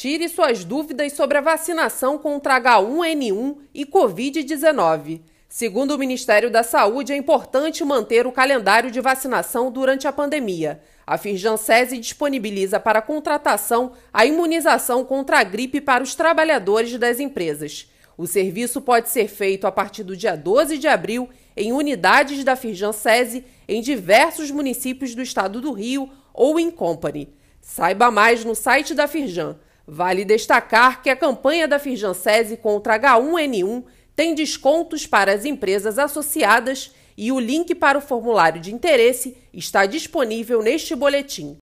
Tire suas dúvidas sobre a vacinação contra H1N1 e Covid-19. Segundo o Ministério da Saúde, é importante manter o calendário de vacinação durante a pandemia. A Firjansese disponibiliza para contratação a imunização contra a gripe para os trabalhadores das empresas. O serviço pode ser feito a partir do dia 12 de abril em unidades da Firjansese em diversos municípios do estado do Rio ou em company. Saiba mais no site da Firjan. Vale destacar que a campanha da Firjansese contra H1N1 tem descontos para as empresas associadas e o link para o formulário de interesse está disponível neste boletim.